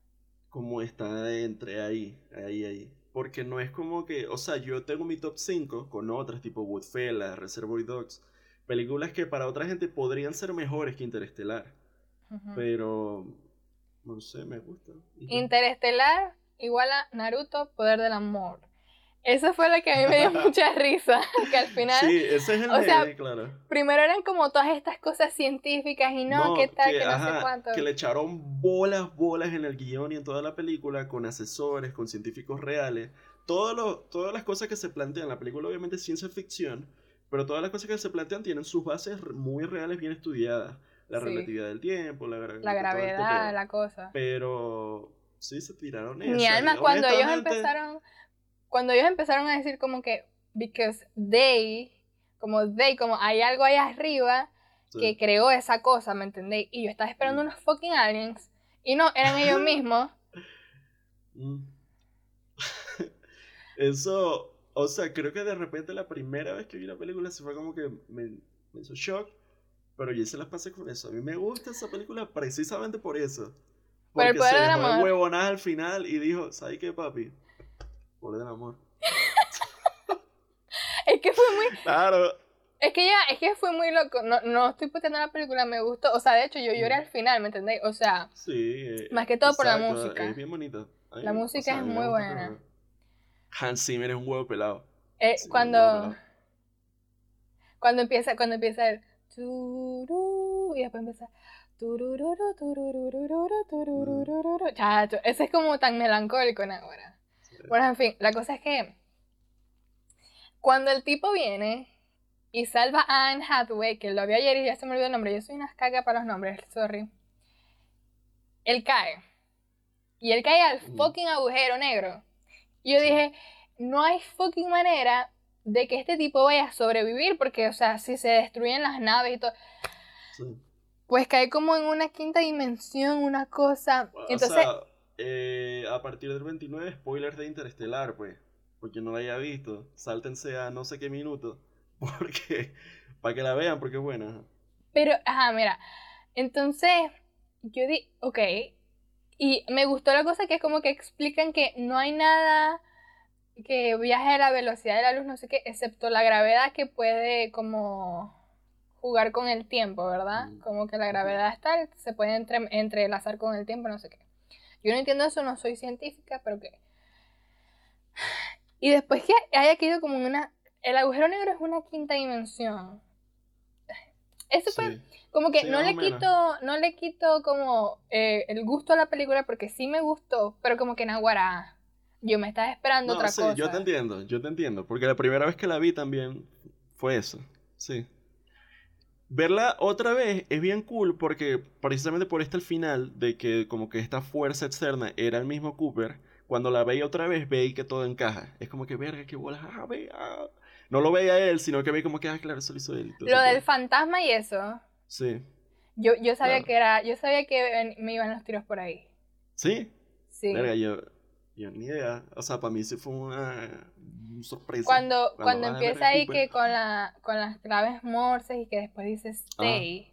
Como está entre ahí, ahí, ahí. Porque no es como que, o sea, yo tengo mi top 5 con otras tipo Woodfellas, Reservoir Dogs, películas que para otra gente podrían ser mejores que Interestelar. Pero, no sé, me gusta. Interestelar igual a Naruto, poder del amor. Eso fue lo que a mí me dio [LAUGHS] mucha risa. [LAUGHS] Que al final, Sí, ese es el o sea, claro. primero eran como todas estas cosas científicas y no, qué tal, que, no sé ajá, cuánto. que le echaron bolas, bolas en el guion y en toda la película con asesores, con científicos reales. Todo lo- todas las cosas que se plantean, la película obviamente es ciencia ficción, pero todas las cosas que se plantean tienen sus bases muy reales, bien estudiadas. La Sí. relatividad del tiempo, la, gra- La este gravedad, pedo. la cosa. Pero sí se tiraron eso. Mi alma, cuando ellos empezaron, cuando ellos empezaron a decir como que, because they, como they, como hay algo ahí arriba que creó esa cosa, ¿me entendéis? Y yo estaba esperando Mm. unos fucking aliens, y no, eran ellos [LAUGHS] mismos. Mm. [LAUGHS] Eso, o sea, creo que de repente la primera vez que vi la película se fue como que me, me hizo shock, pero yo se las pasé con eso. A mí me gusta esa película precisamente por eso. Por el Porque poder se dejó de amor. huevonadas al final y dijo, ¿sabes qué, papi? Poder del amor. [LAUGHS] Es que fue muy, Claro. es que ya, es que fue muy loco. No, no estoy puteando la película, me gustó. O sea, de hecho, yo lloré al final, ¿me entendéis? O sea, Sí. eh, Más que todo por la música. Es bien bonita. La música es muy buena. Hans Zimmer es un huevo pelado. eh, Sí, un huevo cuando, pelado. cuando empieza, cuando empieza el y después empieza. Chacho, ese es como tan melancólico ahora. Bueno, en fin, la cosa es que cuando el tipo viene y salva a Anne Hathaway, que lo vi ayer y ya se me olvidó el nombre, yo soy una caga para los nombres, sorry. Él cae. Y él cae al fucking agujero negro. Y yo Sí. dije, no hay fucking manera de que este tipo vaya a sobrevivir, porque, o sea, si se destruyen las naves y todo, Sí. pues cae como en una quinta dimensión, una cosa. Entonces, o sea, eh, a partir del 29, spoilers de Interestelar, pues. Porque no la haya visto. Sáltense a no sé qué minuto. [LAUGHS] Porque. Para que la vean, porque es buena. Pero, ajá, mira. Entonces, yo di, ok. Y me gustó la cosa que es como que explican que no hay nada que viaje a la velocidad de la luz, no sé qué, excepto la gravedad que puede como jugar con el tiempo, ¿verdad? Mm. Como que la gravedad está, se puede entre- entrelazar con el tiempo, no sé qué. Yo no entiendo eso, no soy científica, pero que... Y después que haya quedado como en una... El agujero negro es una quinta dimensión. Eso fue Sí. como que Sí, no le quito, no le quito como eh, el gusto a la película porque sí me gustó, pero como que Naguará, yo me estaba esperando No, otra sí, cosa. yo te entiendo, yo te entiendo. Porque la primera vez que la vi también Fue eso, sí. Verla otra vez es bien cool porque precisamente por este el final de que como que esta fuerza externa era el mismo Cooper, cuando la veía otra vez veía que todo encaja. Es como que verga, que bola, ah, ve, ah. No lo veía él, sino que veía como que, ah, claro, eso lo hizo él. Lo del fantasma y eso. Sí. Yo, yo sabía que era, yo sabía que me iban los tiros por ahí. ¿Sí? Sí. Verga, yo, yo ni idea. O sea, para mí sí fue una, sorpresa. Cuando, cuando, empieza ahí que con, la, con las claves morses y que después dice stay.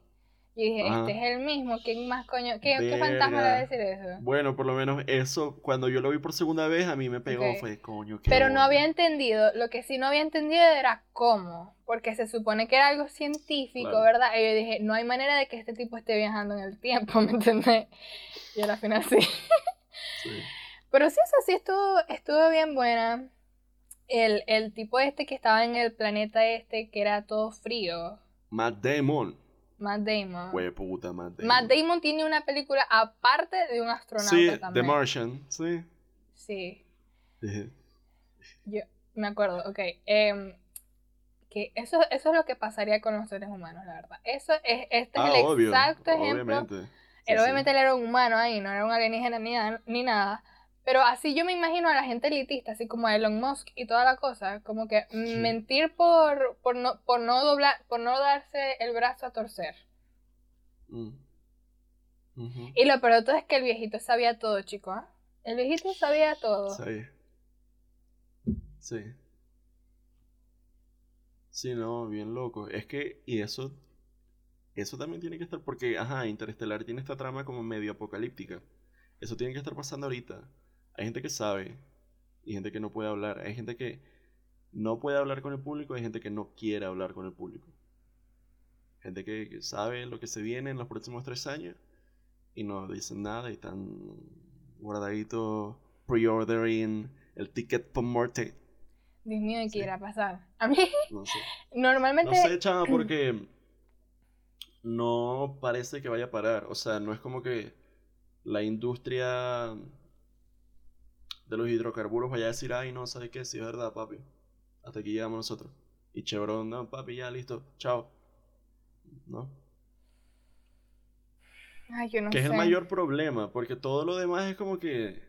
Yo dije, este es el mismo, ¿quién más coño? ¿Qué, ¿qué fantasma le va a decir eso? Bueno, por lo menos eso, cuando yo lo vi por segunda vez, a mí me pegó, fue coño. Pero no había entendido, lo que sí no había entendido era cómo, porque se supone que era algo científico, ¿verdad? Y yo dije, no hay manera de que este tipo esté viajando en el tiempo, [LAUGHS] ¿me entendés? Y al final sí. sí. Pero sí, eso sí estuvo, estuvo bien buena. El, el tipo este que estaba en el planeta este, que era todo frío. Matt Damon. Matt Damon. Güey, puta, Matt Damon. Matt Damon tiene una película aparte de un astronauta sí, también. The Martian, sí. Sí. Yo me acuerdo, ok. Em, que eso, eso es lo que pasaría con los seres humanos, la verdad. Eso es, este es ah, el exacto ejemplo. Obviamente. él, obviamente él era un humano ahí, no era un alienígena ni, ni nada. Pero así yo me imagino a la gente elitista, así como a Elon Musk y toda la cosa, como que mentir por, por, no, por no doblar, por no darse el brazo a torcer. Mm. Y lo peor de todo es que el viejito sabía todo, chico. ¿ah? El viejito sabía todo. Sí. Sí. Sí, no, bien loco. Es que, y eso, eso también tiene que estar, porque, ajá, Interestelar tiene esta trama como medio apocalíptica. Eso tiene que estar pasando ahorita. Hay gente que sabe y gente que no puede hablar. Hay gente que no puede hablar con el público, hay gente que no quiere hablar con el público. Gente que, sabe lo que se viene en los próximos tres años y no dicen nada y están guardaditos pre-ordering el ticket por muerte. Dios mío, ¿qué irá a pasar? A mí, no sé. [LAUGHS] normalmente... No sé, chama, [CLEARS THROAT] porque no parece que vaya a parar. O sea, no es como que la industria de los hidrocarburos vaya a decir, ay, no, ¿sabes qué? Sí, es verdad, papi. Hasta aquí llegamos nosotros. Y Chevron, no, papi, ya, listo, chao. ¿No? Ay, yo no que es el mayor problema, porque todo lo demás es como que...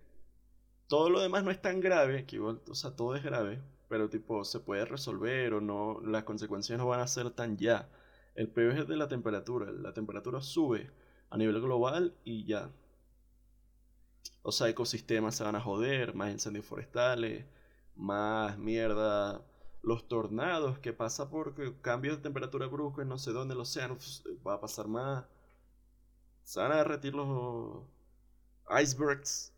Todo lo demás no es tan grave, que igual, o sea, todo es grave, pero tipo, se puede resolver o no, las consecuencias no van a ser tan ya. El peor es de la temperatura, la temperatura sube a nivel global y ya, o sea, ecosistemas se van a joder, más incendios forestales, más mierda. Los tornados que pasa por cambios de temperatura bruscos en no sé dónde el océano pues, va a pasar más. Se van a derretir los icebergs,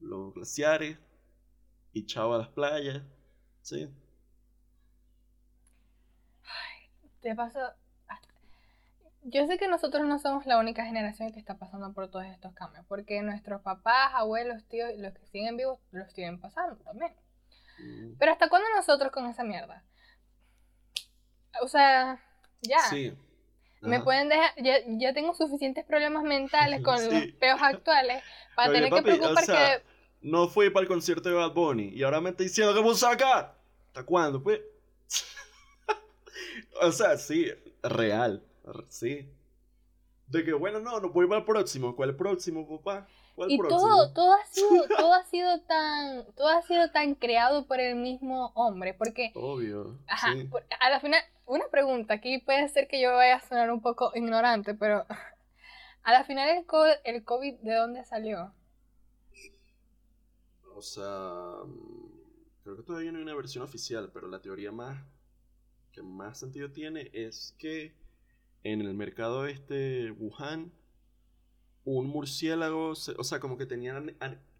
los glaciares y chao a las playas. Sí. te paso yo sé que nosotros no somos la única generación que está pasando por todos estos cambios, porque nuestros papás, abuelos, tíos, los que siguen vivos, los siguen pasando también. Mm. Pero ¿hasta cuándo nosotros con esa mierda? O sea, ya. Sí. Me pueden dejar, ya, tengo suficientes problemas mentales [LAUGHS] con los peos actuales para tener que preocupar que... No fui para el concierto de Bad Bunny y ahora me está diciendo que voy a sacar. ¿Hasta cuándo? Pues... [LAUGHS] o sea, sí, real. Sí. De que, bueno, no, no voy para el próximo. ¿Cuál próximo, papá? ¿Cuál y próximo? todo, todo ha sido, [LAUGHS] todo ha sido tan, todo ha sido tan creado por el mismo hombre, porque. Obvio. Ajá. a la final, una pregunta. Aquí puede ser que yo vaya a sonar un poco ignorante, pero [LAUGHS] a la final el COVID, el COVID ¿de dónde salió? O sea, creo que todavía no hay una versión oficial, pero la teoría más que más sentido tiene es que en el mercado este Wuhan, un murciélago, o sea, como que tenían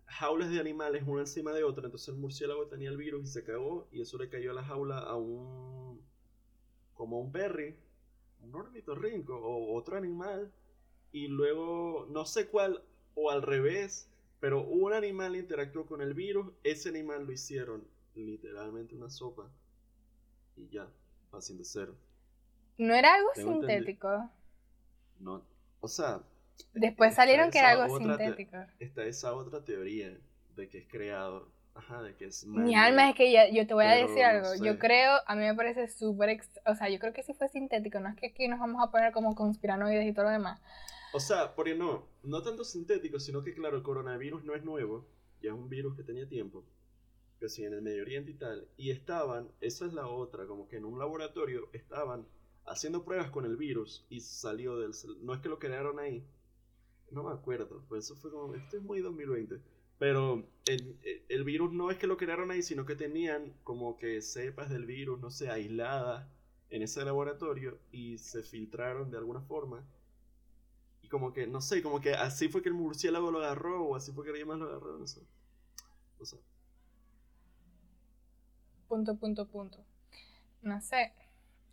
jaulas de animales una encima de otra, entonces el murciélago tenía el virus y se cagó y eso le cayó a la jaula a un como un berry, un ornitorrinco o otro animal y luego no sé cuál o al revés, pero un animal interactuó con el virus, ese animal lo hicieron literalmente una sopa y ya, haciendo cero. ¿No era algo sintético? No, o sea... Después salieron que era algo sintético. Está esa otra teoría de que es creado Ajá, de que es Mi alma es que ya, yo te voy a decir algo. no Yo creo, a mí me parece súper. O sea, yo creo que si fue sintético, no es que aquí nos vamos a poner como conspiranoides y todo lo demás. O sea, porque no, no tanto sintético, sino que claro, el coronavirus no es nuevo, ya es un virus que tenía tiempo, que sí, en el Medio Oriente y tal, y estaban, esa es la otra, como que en un laboratorio estaban haciendo pruebas con el virus y salió del... No es que lo crearon ahí, no me acuerdo, pues eso fue como, esto es muy 2020, pero el, el- el virus no es que lo crearon ahí, sino que tenían como que cepas del virus, no sé, aisladas en ese laboratorio y se filtraron de alguna forma. Y como que, no sé, como que así fue que el murciélago lo agarró, o así fue que alguien más lo agarró, no sé. O sea, Punto, punto, punto. No sé.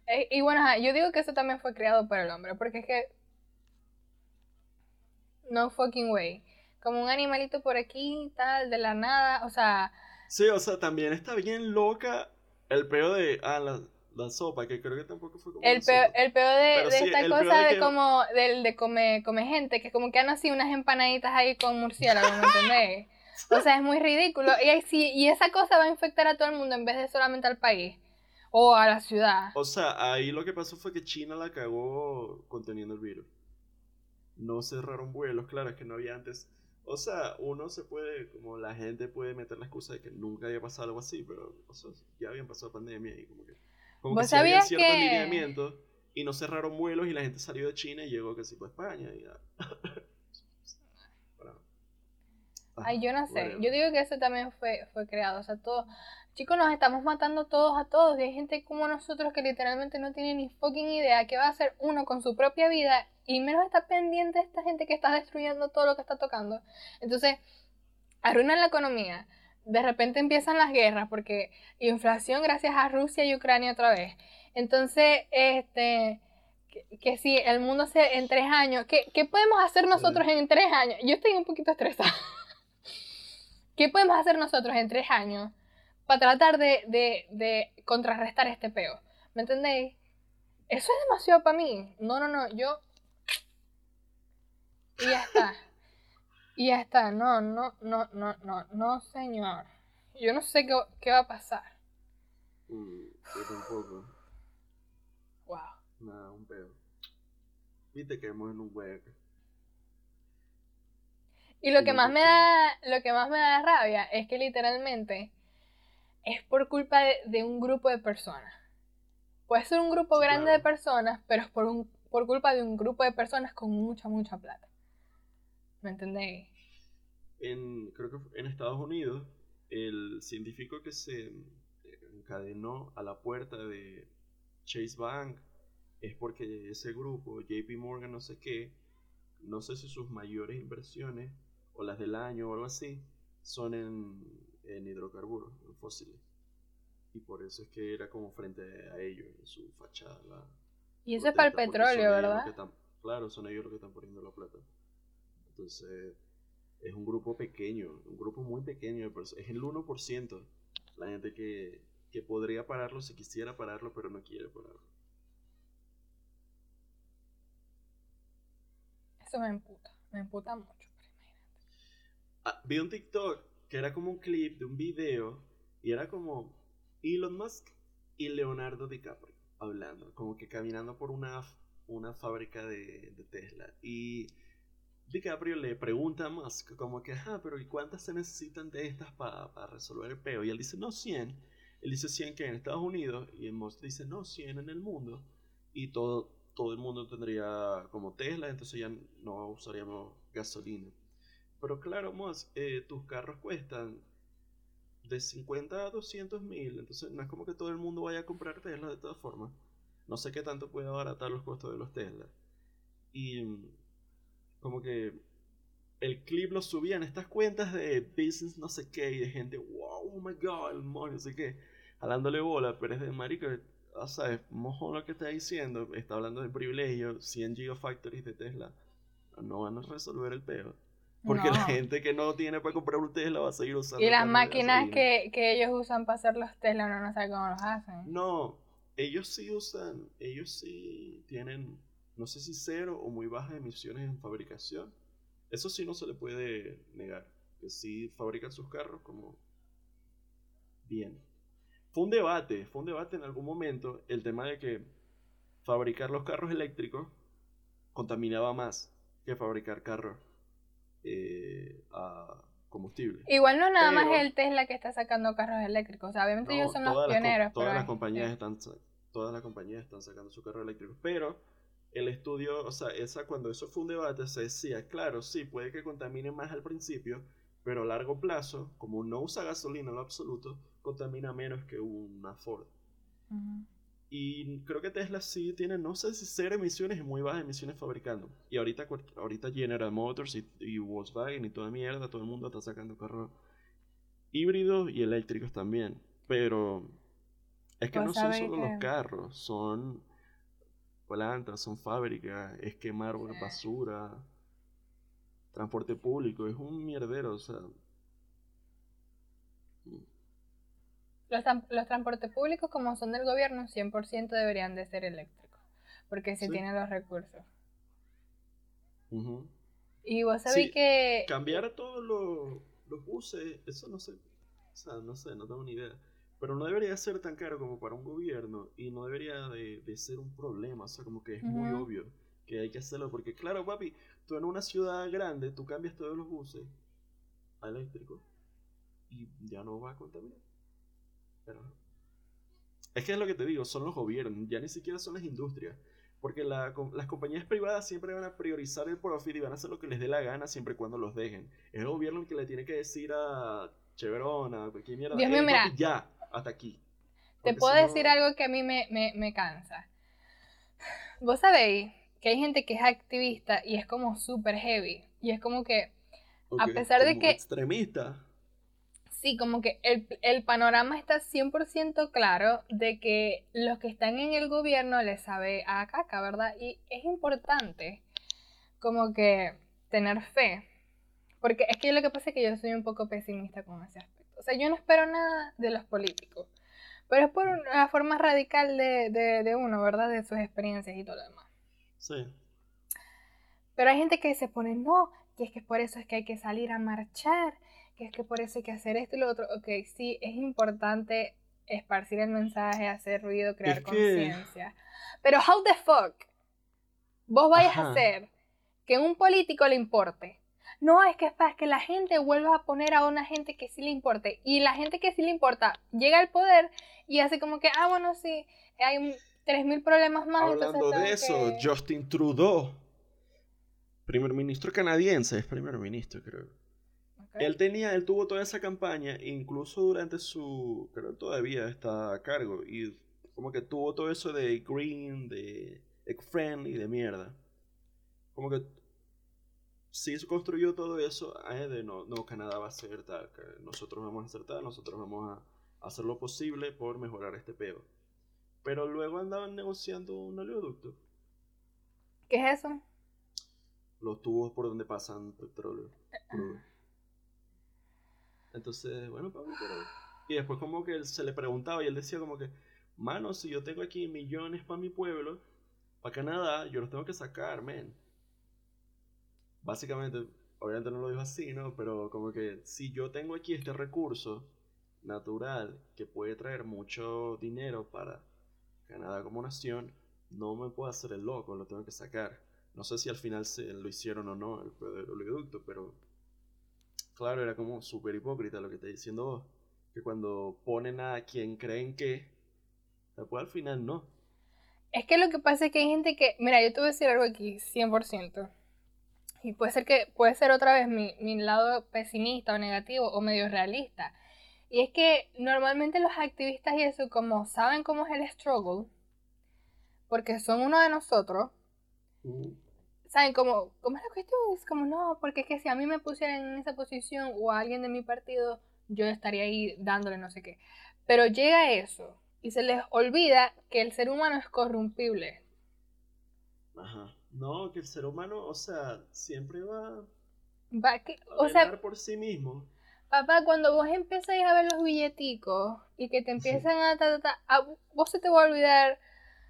Eh, y bueno, ajá, yo digo que eso también fue creado por el hombre, porque es que. No fucking way. Como un animalito por aquí, tal, de la nada. O sea, sí, o sea, también está bien loca el peo de, ah, la, la sopa, que creo que tampoco fue como el sopa. el peor de, de sí, esta cosa de que- como. Del, de come, come gente, que como que han así unas empanaditas ahí con murciélago, ¿me entendés? [LAUGHS] O sea, es muy ridículo. Y, y esa cosa va a infectar a todo el mundo en vez de solamente al país. O a la ciudad. O sea, ahí lo que pasó fue que China la cagó conteniendo el virus. No cerraron vuelos, claro, es que no había antes. O sea, uno se puede, como la gente puede meter la excusa de que nunca había pasado algo así, pero o sea, ya habían pasado pandemia y como que. Como que ¿Vos sí había sabías ciertos que- y no cerraron vuelos y la gente salió de China y llegó casi para España y ya. [LAUGHS] Ay, yo no sé. Yo digo que eso también fue, fue creado. O sea, todo. Chicos, nos estamos matando todos a todos. Y hay gente como nosotros que literalmente no tiene ni fucking idea qué va a hacer uno con su propia vida. Y menos está pendiente de esta gente que está destruyendo todo lo que está tocando. Entonces, arruinan la economía. De repente empiezan las guerras porque inflación gracias a Rusia y Ucrania otra vez. Entonces, este, que, que si el mundo se en tres años, ¿qué, qué podemos hacer nosotros en tres años? Yo estoy un poquito estresada. [LAUGHS] ¿Qué podemos hacer nosotros en tres años para tratar de, de, de contrarrestar este peo? ¿Me entendéis? Eso es demasiado para mí. No, no, no, yo... Y ya está. [LAUGHS] Y ya está. No, no, no, no, no, no, señor. Yo no sé qué, qué va a pasar. Mm, yo tampoco. Wow. Nada, un pedo. Viste que hemos en un hueco. Y lo que más me da, lo que más me da rabia es que literalmente es por culpa de, de un grupo de personas. Puede ser un grupo Sí, grande claro. de personas, pero es por un, por culpa de un grupo de personas con mucha, mucha plata. ¿Me entendéis? En, creo que en Estados Unidos, el científico que se encadenó a la puerta de Chase Bank es porque ese grupo, JP Morgan, no sé qué, no sé si sus mayores inversiones o las del año o algo así, son en, en hidrocarburos, en fósiles. Y por eso es que era como frente a ellos, en su fachada. la- Y eso es para el petróleo, ¿verdad? están- claro, son ellos los que están poniendo la plata. Entonces, es un grupo pequeño, un grupo muy pequeño de personas. Es el 1% la gente que, que podría pararlo si quisiera pararlo, pero no quiere pararlo. Eso me emputa. Me emputa mucho. pero imagínate. Ah, vi un TikTok que era como un clip de un video y era como Elon Musk y Leonardo DiCaprio hablando, como que caminando por una, una fábrica de, de Tesla. Y DiCaprio le pregunta a Musk como que, ajá, pero ¿y cuántas se necesitan de estas para resolver el peo? Y él dice, no, 100. Él dice 100 que en Estados Unidos y Musk dice, no, 100 en el mundo. Y todo, todo el mundo tendría como Tesla, entonces ya no usaríamos gasolina. Pero claro, Musk, eh, tus carros cuestan de 50 a 200 mil, entonces no es como que todo el mundo vaya a comprar Tesla de todas formas. No sé qué tanto puede abaratar los costos de los Tesla. Y mm, como que el clip lo subían estas cuentas de business no sé qué y de gente, wow, oh my god, el money, no sé qué, jalándole bola, pero es de marico, o sea, mojón lo que está diciendo, está hablando de privilegio, 100 gigafactories de Tesla, no van a resolver el peo. Porque la No. gente que no tiene para comprar un Tesla va a seguir usando Y las máquinas que, que ellos usan para hacer los Tesla, uno no sabe cómo los hacen. No, ellos sí usan, ellos sí tienen, no sé si cero o muy bajas emisiones en fabricación. Eso sí no se le puede negar, que sí fabrican sus carros como bien. Fue un debate, fue un debate en algún momento el tema de que fabricar los carros eléctricos contaminaba más que fabricar carros eh, a combustible. Igual no nada más el Tesla que está sacando carros eléctricos. obviamente ellos son los pioneros. todas, las compañías están, todas las compañías están sacando su carro eléctrico. Pero el estudio, o sea, esa, cuando eso fue un debate, se decía, claro, sí, puede que contamine más al principio, pero a largo plazo, como no usa gasolina en lo absoluto, contamina menos que una Ford. Y creo que Tesla sí tiene, no sé si cero emisiones y muy bajas emisiones fabricando. Y ahorita, ahorita General Motors y, Volkswagen y toda mierda, todo el mundo está sacando carros híbridos y eléctricos también. Pero es que no son solo los carros, son plantas, son fábricas, es quemar basura, transporte público, es un mierdero, o sea. Los, los, transportes públicos, como son del gobierno, 100% deberían de ser eléctricos, porque se tienen los recursos. Y vos sabés que... Cambiar todos los, los buses, eso no sé, o sea, no sé, no tengo ni idea. Pero no debería ser tan caro como para un gobierno y no debería de, ser un problema, o sea, como que es muy obvio que hay que hacerlo, porque claro, papi, tú en una ciudad grande, tú cambias todos los buses a eléctricos y ya no va a contaminar. Pero... Es que es lo que te digo, son los gobiernos, ya ni siquiera son las industrias. Porque las compañías privadas siempre van a priorizar el profit y van a hacer lo que les dé la gana siempre y cuando los dejen. Es el gobierno el que le tiene que decir a Chevron, a cualquier mierda, Dios mío, mira, ya, hasta aquí. Te puedo decir algo que a mí me, me cansa. Vos sabéis que hay gente que es activista y es como súper heavy. Y es como que, a pesar de que... Extremista. Sí, como que el, el panorama está 100% claro de que los que están en el gobierno les sabe a caca, ¿verdad? Y es importante como que tener fe. Porque es que lo que pasa es que yo soy un poco pesimista con ese aspecto. O sea, yo no espero nada de los políticos. Pero es por una forma radical de, de, de uno, ¿verdad? De sus experiencias y todo lo demás. Sí. Pero hay gente que se pone, no, que es que por eso es que hay que salir a marchar, que es que por eso hay que hacer esto y lo otro. Ok, sí, es importante esparcir el mensaje, hacer ruido, crear conciencia. Pero how the fuck vos vayas a hacer que un político le importe. No, es que es para que la gente vuelva a poner a una gente que sí le importe. Y la gente que sí le importa llega al poder y hace como que, ah, bueno, sí, hay un 3.000 problemas más. Hablando de eso, Justin Trudeau, primer ministro canadiense, es primer ministro creo. Él tenía, él tuvo toda esa campaña, incluso durante su, creo que todavía está a cargo, y como que tuvo todo eso de green, de friendly, de mierda. Como que se construyó todo eso, de no, no, Canadá va a ser tal, que nosotros vamos a hacer tal, nosotros vamos a hacer lo posible por mejorar este peo. Pero luego andaban negociando un oleoducto. ¿Qué es eso? Los tubos por donde pasan petróleo. Entonces, bueno, Pablo, pero... Y después como que se le preguntaba y él decía como que, mano, si yo tengo aquí millones para mi pueblo, para Canadá, yo los tengo que sacar, men. Básicamente, obviamente no lo dijo así, ¿no? Pero como que si yo tengo aquí este recurso natural que puede traer mucho dinero para Canadá como nación, no me puedo hacer el loco, lo tengo que sacar. No sé si al final se lo hicieron o no el, oleoducto, pero claro, era como súper hipócrita lo que está diciendo vos. Que cuando ponen a quien creen que, después al final no. Es que lo que pasa es que hay gente que, mira, yo te voy a decir algo aquí, 100%. Y puede ser que, puede ser otra vez mi, mi lado pesimista o negativo o medio realista. Y es que normalmente los activistas y eso, como saben cómo es el struggle, porque son uno de nosotros. Saben cómo, cómo es la cuestión, es como no, porque es que si a mí me pusieran en esa posición o a alguien de mi partido, yo estaría ahí dándole no sé qué. Pero llega eso y se les olvida que el ser humano es corrompible. Ajá. No, que el ser humano, o sea, siempre va, va que, o sea, por sí mismo. Papá, cuando vos empezáis a ver los billeticos y que te empiezan a, ta, ta, vos se te va a olvidar.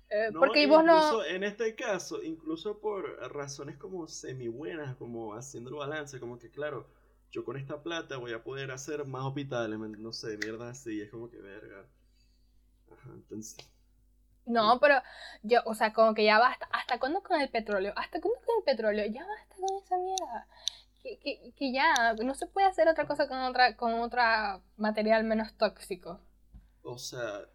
Eh, porque vos no. En este caso, incluso por razones como semi buenas, como haciendo el balance, como que claro, yo con esta plata voy a poder hacer más hospitales, no sé, mierda así, es como que verga. Ajá, entonces... No, pero yo, o sea, como que ya basta. ¿Hasta cuándo con el petróleo? ¿Hasta cuándo con el petróleo? Ya basta con esa mierda. Que, que, que ya, no se puede hacer otra cosa con otra, con otra material menos tóxico. O sea,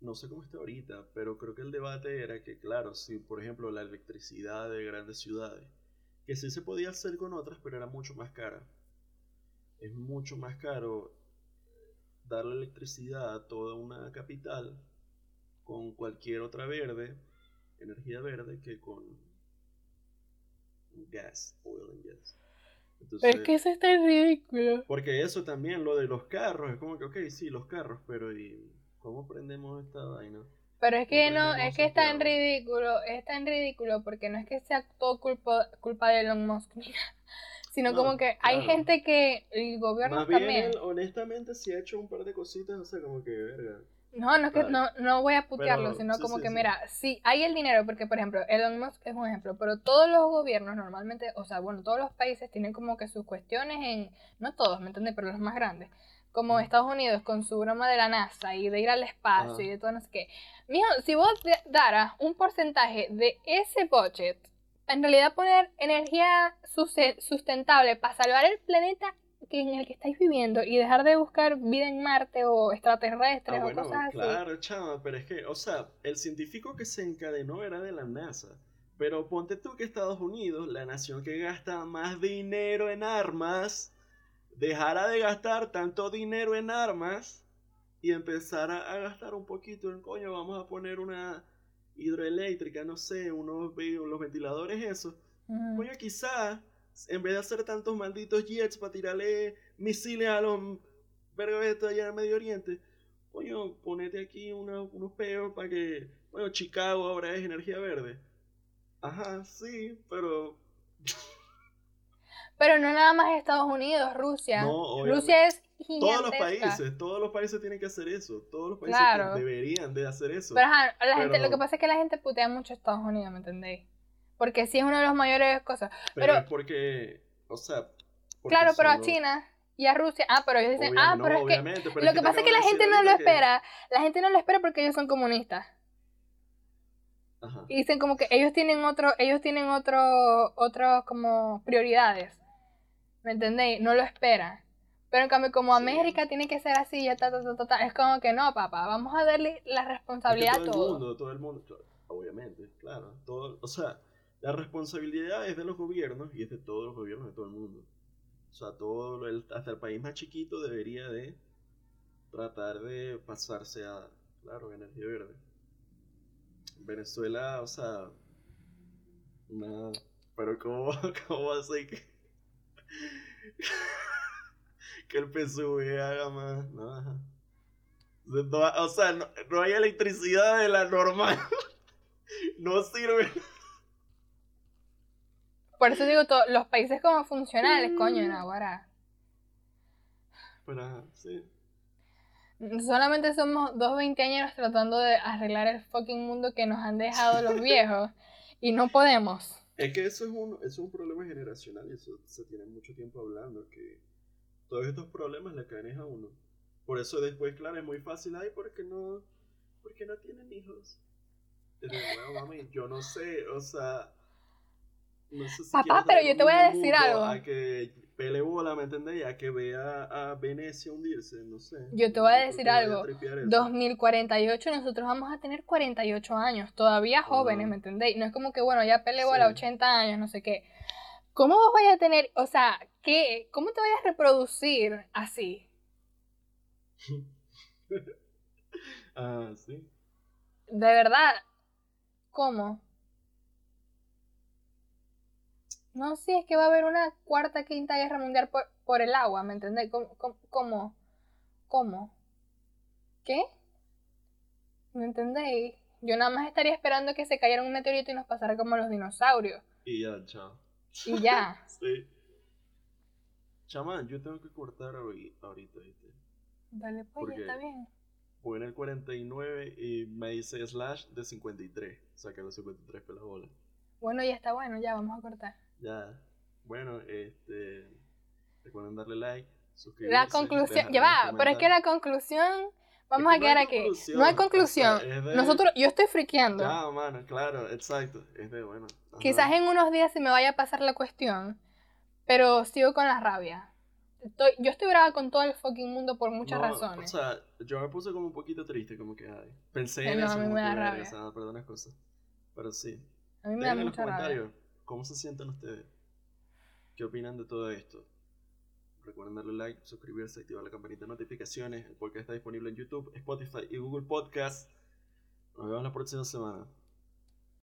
no sé cómo está ahorita, pero creo que el debate era que, claro, si por ejemplo la electricidad de grandes ciudades, que sí se podía hacer con otras, pero era mucho más cara. Es mucho más caro darle electricidad a toda una capital con cualquier otra verde, energía verde, que con gas, oil and gas. pero es que eso está ridículo. Porque eso también, lo de los carros, es como que, ok, sí, los carros, pero ¿y cómo prendemos esta vaina? Pero es que no, es que está en ridículo, está en ridículo porque no es que sea todo culpa, culpa de Elon Musk, [LAUGHS] sino como que hay gente que el gobierno Más también. Bien, honestamente, sí ha hecho un par de cositas, o sea, como que, verga. No, no es que no, no voy a putearlo, sino como que, mira, sí, hay el dinero, porque por ejemplo, Elon Musk es un ejemplo, pero todos los gobiernos normalmente, o sea, bueno, todos los países tienen como que sus cuestiones en, no todos, ¿me entiendes? Pero los más grandes, como Estados Unidos con su broma de la NASA y de ir al espacio y de todo no sé qué. Mijo, si vos daras un porcentaje de ese budget, en realidad poner energía sustentable para salvar el planeta que en el que estáis viviendo y dejar de buscar vida en Marte o extraterrestres ah, o cosas así. Claro, chama, pero es que, o sea, el científico que se encadenó era de la NASA. Pero ponte tú que Estados Unidos, la nación que gasta más dinero en armas, dejara de gastar tanto dinero en armas y empezara a gastar un poquito en coño, vamos a poner una hidroeléctrica, no sé, unos los ventiladores, eso. Coño, quizás en vez de hacer tantos malditos jets para tirarle misiles a los vergas allá en Medio Oriente, coño, ponete aquí unos peos para que, bueno, Chicago ahora es energía verde. Ajá, sí, pero... [LAUGHS] Pero no nada más Estados Unidos, Rusia. Rusia es Todos los países, todos los países tienen que hacer eso. Todos los países deberían de hacer eso. Pero ajá, la gente, lo que pasa es que la gente putea mucho a Estados Unidos, ¿me entendéis? Porque sí es una de las mayores cosas. Pero, es porque, o sea... Claro, pero a China y a Rusia. Ah, pero ellos dicen, ah, pero es que... lo que pasa es que la gente no lo espera. La gente no lo espera porque ellos son comunistas. Ajá. Y dicen como que ellos tienen otro, ellos tienen otro, otros como prioridades. ¿Me entendéis? No lo esperan. Pero en cambio, como América tiene que ser así, ya ta, ta, ta, ta, es como que no, papá, vamos a darle la responsabilidad a todo. Todo el mundo, todo el mundo, obviamente, claro. Todo, o sea, la responsabilidad es de los gobiernos y es de todos los gobiernos de todo el mundo. O sea, todo el, hasta el país más chiquito debería de tratar de pasarse a, claro, energía verde. Venezuela, o sea, nada, pero ¿cómo, [LAUGHS] cómo hace que, [LAUGHS] que el PSV haga más? No, o sea, no, no hay electricidad de la normal. [LAUGHS] no sirve. Por eso digo, los países como funcionales, coño, en Aguara. Pero, sí. Solamente somos dos veinteañeros tratando de arreglar el fucking mundo que nos han dejado los [LAUGHS] viejos y no podemos. Es que eso es un, es un problema generacional y eso se tiene mucho tiempo hablando, que todos estos problemas le caen a uno. Por eso después, claro, es muy fácil, ay, porque no, porque no tienen hijos. mami, yo no sé, o sea, Papá, pero yo te voy a decir algo. A que pele bola, ¿me entendés? A que vea a Venecia hundirse, no sé. Yo te voy a decir algo. 2048 nosotros vamos a tener 48 años, todavía jóvenes, ¿me entendéis? No es como que, bueno, ya pele bola, 80 años, no sé qué. ¿Cómo vos vais a tener, o sea, qué, cómo te vayas a reproducir así? [LAUGHS] ah, sí. De verdad, ¿cómo? No, sí, es que va a haber una cuarta, quinta guerra mundial por, por el agua, ¿me entendés? ¿Cómo, cómo? ¿Cómo? ¿Qué? ¿Me entendéis? Yo nada más estaría esperando que se cayera un meteorito y nos pasara como los dinosaurios. Y ya, chao. Y ya. [LAUGHS] sí. Chamán, yo tengo que cortar ahorita, ¿viste? Dale, pues, ya está bien. Voy en el 49 y me dice slash de 53. O sea que los 53 pelas bolas. Bueno, ya está bueno, ya vamos a cortar. Ya. Bueno, este. Recuerden darle like, suscribirse. La conclusión, ya va, pero es que la conclusión, vamos Es a no quedar aquí. No hay o sea, conclusión. de- Nosotros, yo estoy friqueando. Ya, mano, claro, exacto. Es de bueno. ajá. Quizás en unos días se me vaya a pasar la cuestión, pero sigo con la rabia. Estoy, yo estoy brava con todo el fucking mundo por muchas No, razones. O sea, yo me puse como un poquito triste, como que, ay, pensé Sí, en no, eso, a mí me da rabia. o sea, perdonas cosas. Pero sí. a mí me da mucha rabia. Cómo se sienten ustedes. ¿Qué opinan de todo esto? Recuerden darle like, suscribirse, activar la campanita de notificaciones. El podcast está disponible en YouTube, Spotify y Google Podcast. Nos vemos la próxima semana.